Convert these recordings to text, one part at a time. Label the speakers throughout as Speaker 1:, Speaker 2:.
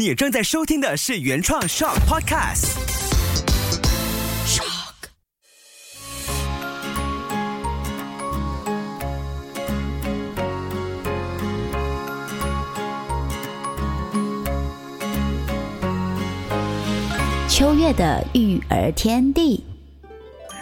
Speaker 1: 你正在收听的是原创 Shock Podcast。Shock。
Speaker 2: 秋月的育儿天地。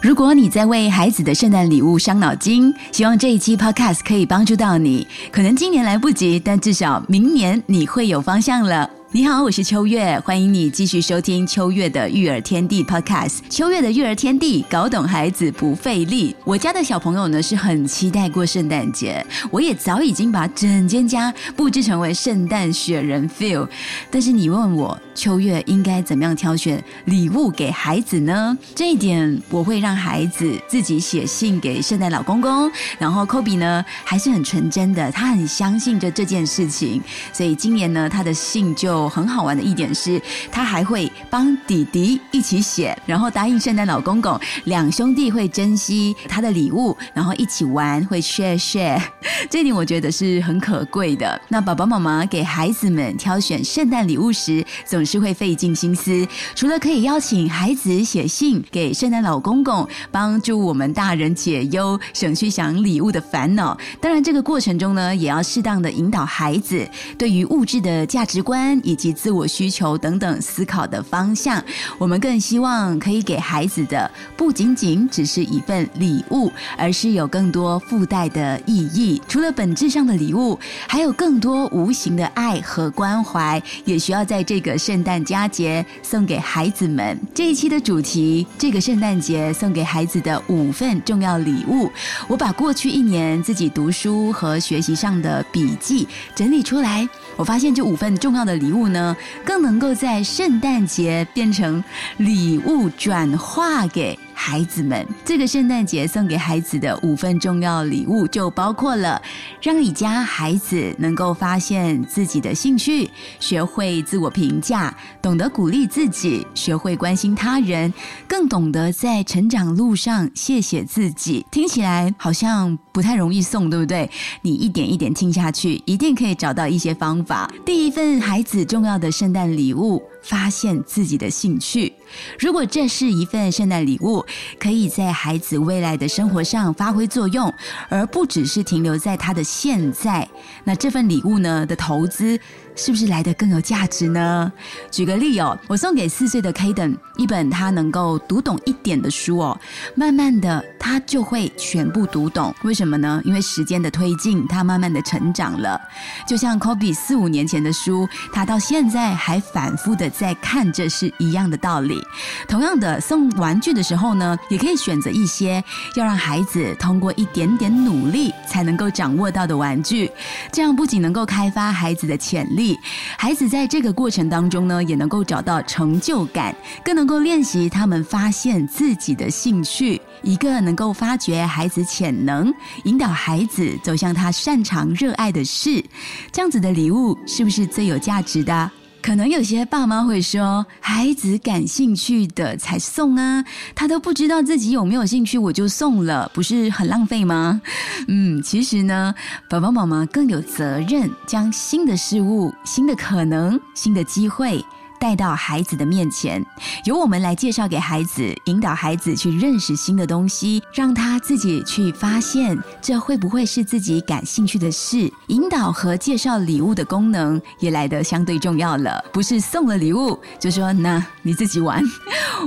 Speaker 3: 如果你在为孩子的圣诞礼物伤脑筋，希望这一期 Podcast 可以帮助到你。可能今年来不及，但至少明年你会有方向了。你好，我是秋月，欢迎你继续收听秋月的育儿天地 Podcast。秋月的育儿天地，搞懂孩子不费力。我家的小朋友呢是很期待过圣诞节，我也早已经把整间家布置成为圣诞雪人 feel。但是你问我，秋月应该怎么样挑选礼物给孩子呢？这一点我会让孩子自己写信给圣诞老公公。然后 Kobe 呢还是很纯真的，他很相信着这件事情，所以今年呢他的信就。有很好玩的一点是，他还会帮弟弟一起写，然后答应圣诞老公公，两兄弟会珍惜他的礼物，然后一起玩，会 share share。这点我觉得是很可贵的。那爸爸妈妈给孩子们挑选圣诞礼物时，总是会费尽心思，除了可以邀请孩子写信给圣诞老公公，帮助我们大人解忧，省去想礼物的烦恼。当然，这个过程中呢，也要适当的引导孩子对于物质的价值观以及自我需求等等思考的方向，我们更希望可以给孩子的不仅仅只是一份礼物，而是有更多附带的意义。除了本质上的礼物，还有更多无形的爱和关怀，也需要在这个圣诞佳节送给孩子们。这一期的主题，这个圣诞节送给孩子的五份重要礼物，我把过去一年自己读书和学习上的笔记整理出来，我发现这五份重要的礼物。物呢，更能够在圣诞节变成礼物转化给。孩子们，这个圣诞节送给孩子的五份重要礼物，就包括了让你家孩子能够发现自己的兴趣，学会自我评价，懂得鼓励自己，学会关心他人，更懂得在成长路上谢谢自己。听起来好像不太容易送，对不对？你一点一点听下去，一定可以找到一些方法。第一份孩子重要的圣诞礼物。发现自己的兴趣。如果这是一份圣诞礼物，可以在孩子未来的生活上发挥作用，而不只是停留在他的现在，那这份礼物呢的投资。是不是来的更有价值呢？举个例哦，我送给四岁的 Kaden 一本他能够读懂一点的书哦，慢慢的他就会全部读懂。为什么呢？因为时间的推进，他慢慢的成长了。就像 Kobe 四五年前的书，他到现在还反复的在看，这是一样的道理。同样的，送玩具的时候呢，也可以选择一些要让孩子通过一点点努力才能够掌握到的玩具，这样不仅能够开发孩子的潜力。孩子在这个过程当中呢，也能够找到成就感，更能够练习他们发现自己的兴趣。一个能够发掘孩子潜能，引导孩子走向他擅长热爱的事，这样子的礼物是不是最有价值的？可能有些爸妈会说，孩子感兴趣的才送啊，他都不知道自己有没有兴趣，我就送了，不是很浪费吗？嗯，其实呢，爸爸妈妈更有责任，将新的事物、新的可能、新的机会。带到孩子的面前，由我们来介绍给孩子，引导孩子去认识新的东西，让他自己去发现这会不会是自己感兴趣的事。引导和介绍礼物的功能也来得相对重要了，不是送了礼物就说那你自己玩。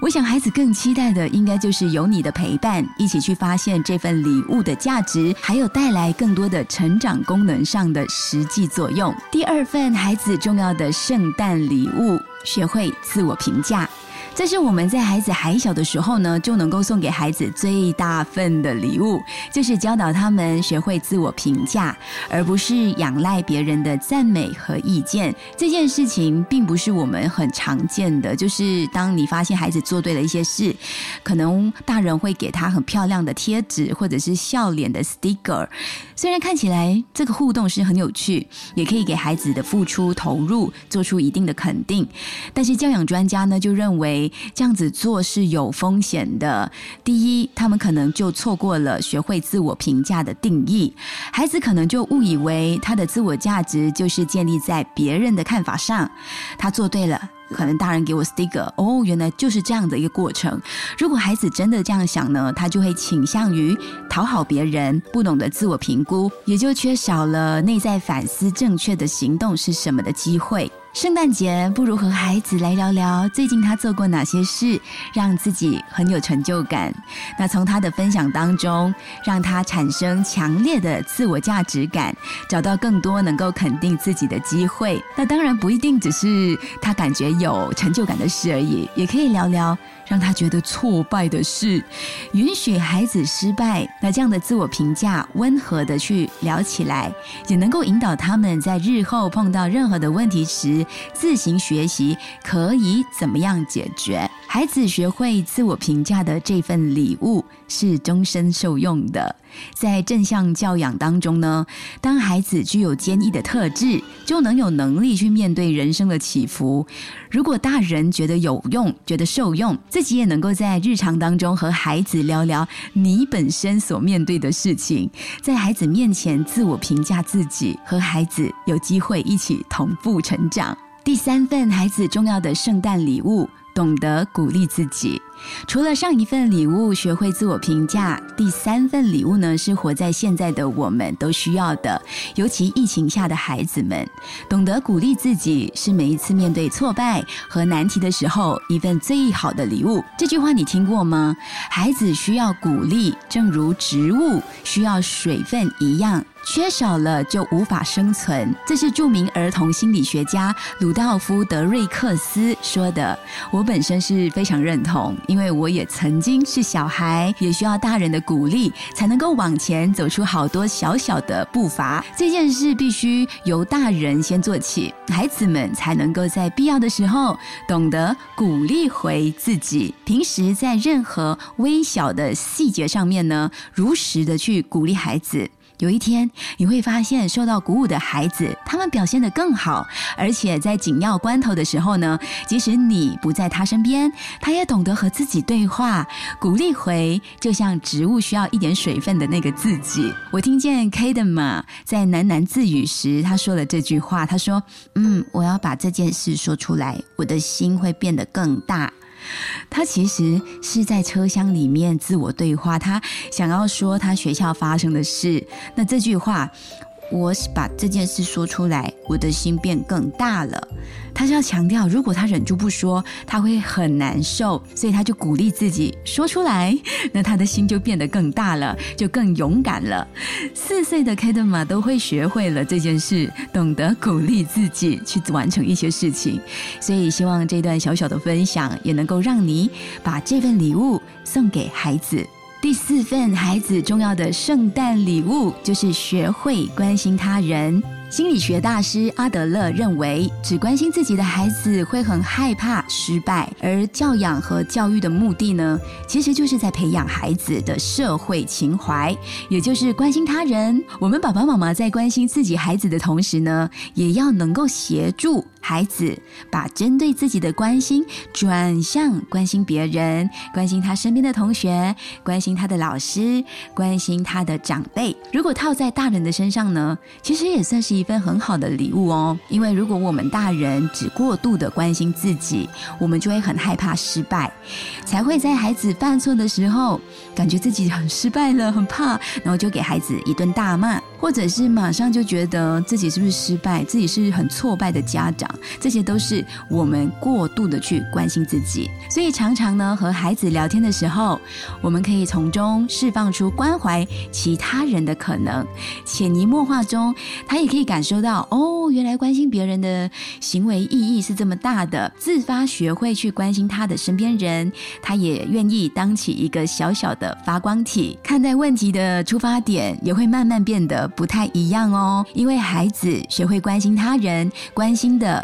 Speaker 3: 我想孩子更期待的应该就是有你的陪伴，一起去发现这份礼物的价值，还有带来更多的成长功能上的实际作用。第二份孩子重要的圣诞礼物。学会自我评价。这是我们在孩子还小的时候呢，就能够送给孩子最大份的礼物，就是教导他们学会自我评价，而不是仰赖别人的赞美和意见。这件事情并不是我们很常见的，就是当你发现孩子做对了一些事，可能大人会给他很漂亮的贴纸或者是笑脸的 sticker，虽然看起来这个互动是很有趣，也可以给孩子的付出投入做出一定的肯定，但是教养专家呢就认为。这样子做是有风险的。第一，他们可能就错过了学会自我评价的定义，孩子可能就误以为他的自我价值就是建立在别人的看法上，他做对了。可能大人给我 sticker，哦，原来就是这样的一个过程。如果孩子真的这样想呢，他就会倾向于讨好别人，不懂得自我评估，也就缺少了内在反思正确的行动是什么的机会。圣诞节不如和孩子来聊聊最近他做过哪些事，让自己很有成就感。那从他的分享当中，让他产生强烈的自我价值感，找到更多能够肯定自己的机会。那当然不一定只是他感觉有成就感的事而已，也可以聊聊。让他觉得挫败的事，允许孩子失败，那这样的自我评价温和的去聊起来，也能够引导他们在日后碰到任何的问题时，自行学习可以怎么样解决。孩子学会自我评价的这份礼物是终身受用的。在正向教养当中呢，当孩子具有坚毅的特质，就能有能力去面对人生的起伏。如果大人觉得有用，觉得受用，自己也能够在日常当中和孩子聊聊你本身所面对的事情，在孩子面前自我评价自己，和孩子有机会一起同步成长。第三份孩子重要的圣诞礼物，懂得鼓励自己。除了上一份礼物，学会自我评价，第三份礼物呢，是活在现在的我们都需要的。尤其疫情下的孩子们，懂得鼓励自己，是每一次面对挫败和难题的时候一份最好的礼物。这句话你听过吗？孩子需要鼓励，正如植物需要水分一样。缺少了就无法生存，这是著名儿童心理学家鲁道夫·德瑞克斯说的。我本身是非常认同，因为我也曾经是小孩，也需要大人的鼓励才能够往前走出好多小小的步伐。这件事必须由大人先做起，孩子们才能够在必要的时候懂得鼓励回自己。平时在任何微小的细节上面呢，如实的去鼓励孩子。有一天，你会发现受到鼓舞的孩子，他们表现得更好，而且在紧要关头的时候呢，即使你不在他身边，他也懂得和自己对话，鼓励回，就像植物需要一点水分的那个自己。我听见 K 的嘛，在喃喃自语时，他说了这句话，他说：“嗯，我要把这件事说出来，我的心会变得更大。”他其实是在车厢里面自我对话，他想要说他学校发生的事。那这句话。我把这件事说出来，我的心变更大了。他是要强调，如果他忍住不说，他会很难受，所以他就鼓励自己说出来，那他的心就变得更大了，就更勇敢了。四岁的 k a d e n 都会学会了这件事，懂得鼓励自己去完成一些事情。所以希望这段小小的分享也能够让你把这份礼物送给孩子。第四份孩子重要的圣诞礼物，就是学会关心他人。心理学大师阿德勒认为，只关心自己的孩子会很害怕失败，而教养和教育的目的呢，其实就是在培养孩子的社会情怀，也就是关心他人。我们爸爸妈妈在关心自己孩子的同时呢，也要能够协助孩子把针对自己的关心转向关心别人，关心他身边的同学，关心他的老师，关心他的长辈。如果套在大人的身上呢，其实也算是一。份很好的礼物哦，因为如果我们大人只过度的关心自己，我们就会很害怕失败，才会在孩子犯错的时候，感觉自己很失败了，很怕，然后就给孩子一顿大骂，或者是马上就觉得自己是不是失败，自己是很挫败的家长，这些都是我们过度的去关心自己。所以常常呢，和孩子聊天的时候，我们可以从中释放出关怀其他人的可能，潜移默化中，他也可以感。受到哦，原来关心别人的行为意义是这么大的，自发学会去关心他的身边人，他也愿意当起一个小小的发光体，看待问题的出发点也会慢慢变得不太一样哦。因为孩子学会关心他人，关心的。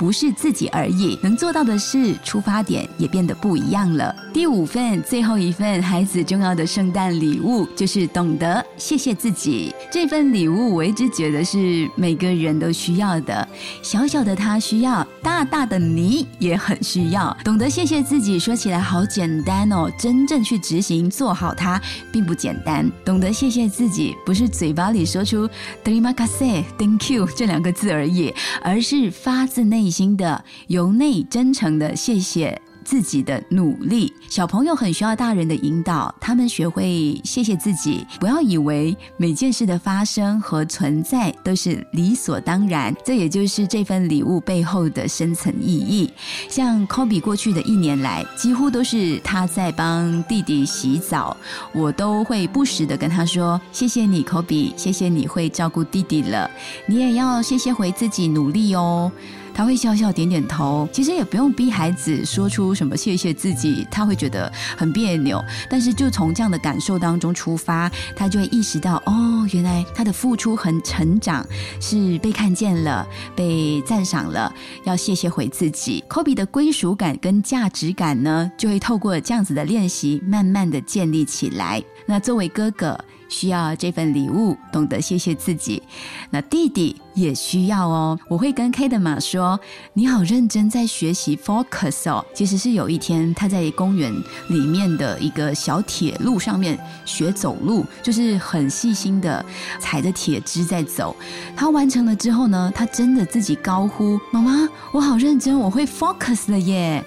Speaker 3: 不是自己而已，能做到的事，出发点也变得不一样了。第五份，最后一份孩子重要的圣诞礼物，就是懂得谢谢自己。这份礼物，我一直觉得是每个人都需要的。小小的他需要，大大的你也很需要。懂得谢谢自己，说起来好简单哦，真正去执行做好它，并不简单。懂得谢谢自己，不是嘴巴里说出 “terima kasih”、“thank you” 这两个字而已，而是发自内心的、由内真诚的谢谢。自己的努力，小朋友很需要大人的引导，他们学会谢谢自己，不要以为每件事的发生和存在都是理所当然，这也就是这份礼物背后的深层意义。像 Kobe 过去的一年来，几乎都是他在帮弟弟洗澡，我都会不时的跟他说：“谢谢你，Kobe，谢谢你会照顾弟弟了，你也要谢谢回自己努力哦。”他会笑笑点点头，其实也不用逼孩子说出什么谢谢自己，他会觉得很别扭。但是就从这样的感受当中出发，他就会意识到，哦，原来他的付出和成长是被看见了，被赞赏了，要谢谢回自己。科比的归属感跟价值感呢，就会透过这样子的练习，慢慢的建立起来。那作为哥哥。需要这份礼物，懂得谢谢自己。那弟弟也需要哦。我会跟 K 的马说：“你好认真在学习 focus 哦。”其实是有一天他在公园里面的一个小铁路上面学走路，就是很细心的踩着铁枝在走。他完成了之后呢，他真的自己高呼：“妈妈，我好认真，我会 focus 了耶！”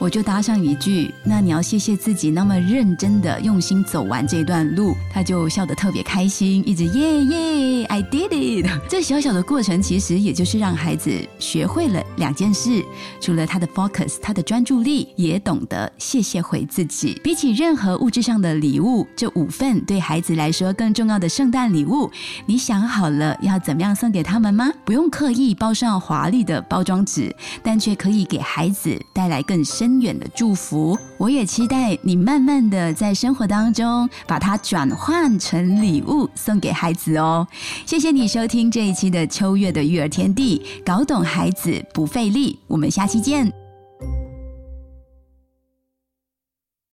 Speaker 3: 我就搭上一句：“那你要谢谢自己，那么认真的用心走完这段路。”他就笑得特别开心，一直耶耶，I did it。这小小的过程其实也就是让孩子学会了两件事：除了他的 focus，他的专注力，也懂得谢谢回自己。比起任何物质上的礼物，这五份对孩子来说更重要的圣诞礼物，你想好了要怎么样送给他们吗？不用刻意包上华丽的包装纸，但却可以给孩子带来更深深。远的祝福，我也期待你慢慢的在生活当中把它转换成礼物送给孩子哦。谢谢你收听这一期的秋月的育儿天地，搞懂孩子不费力。我们下期见。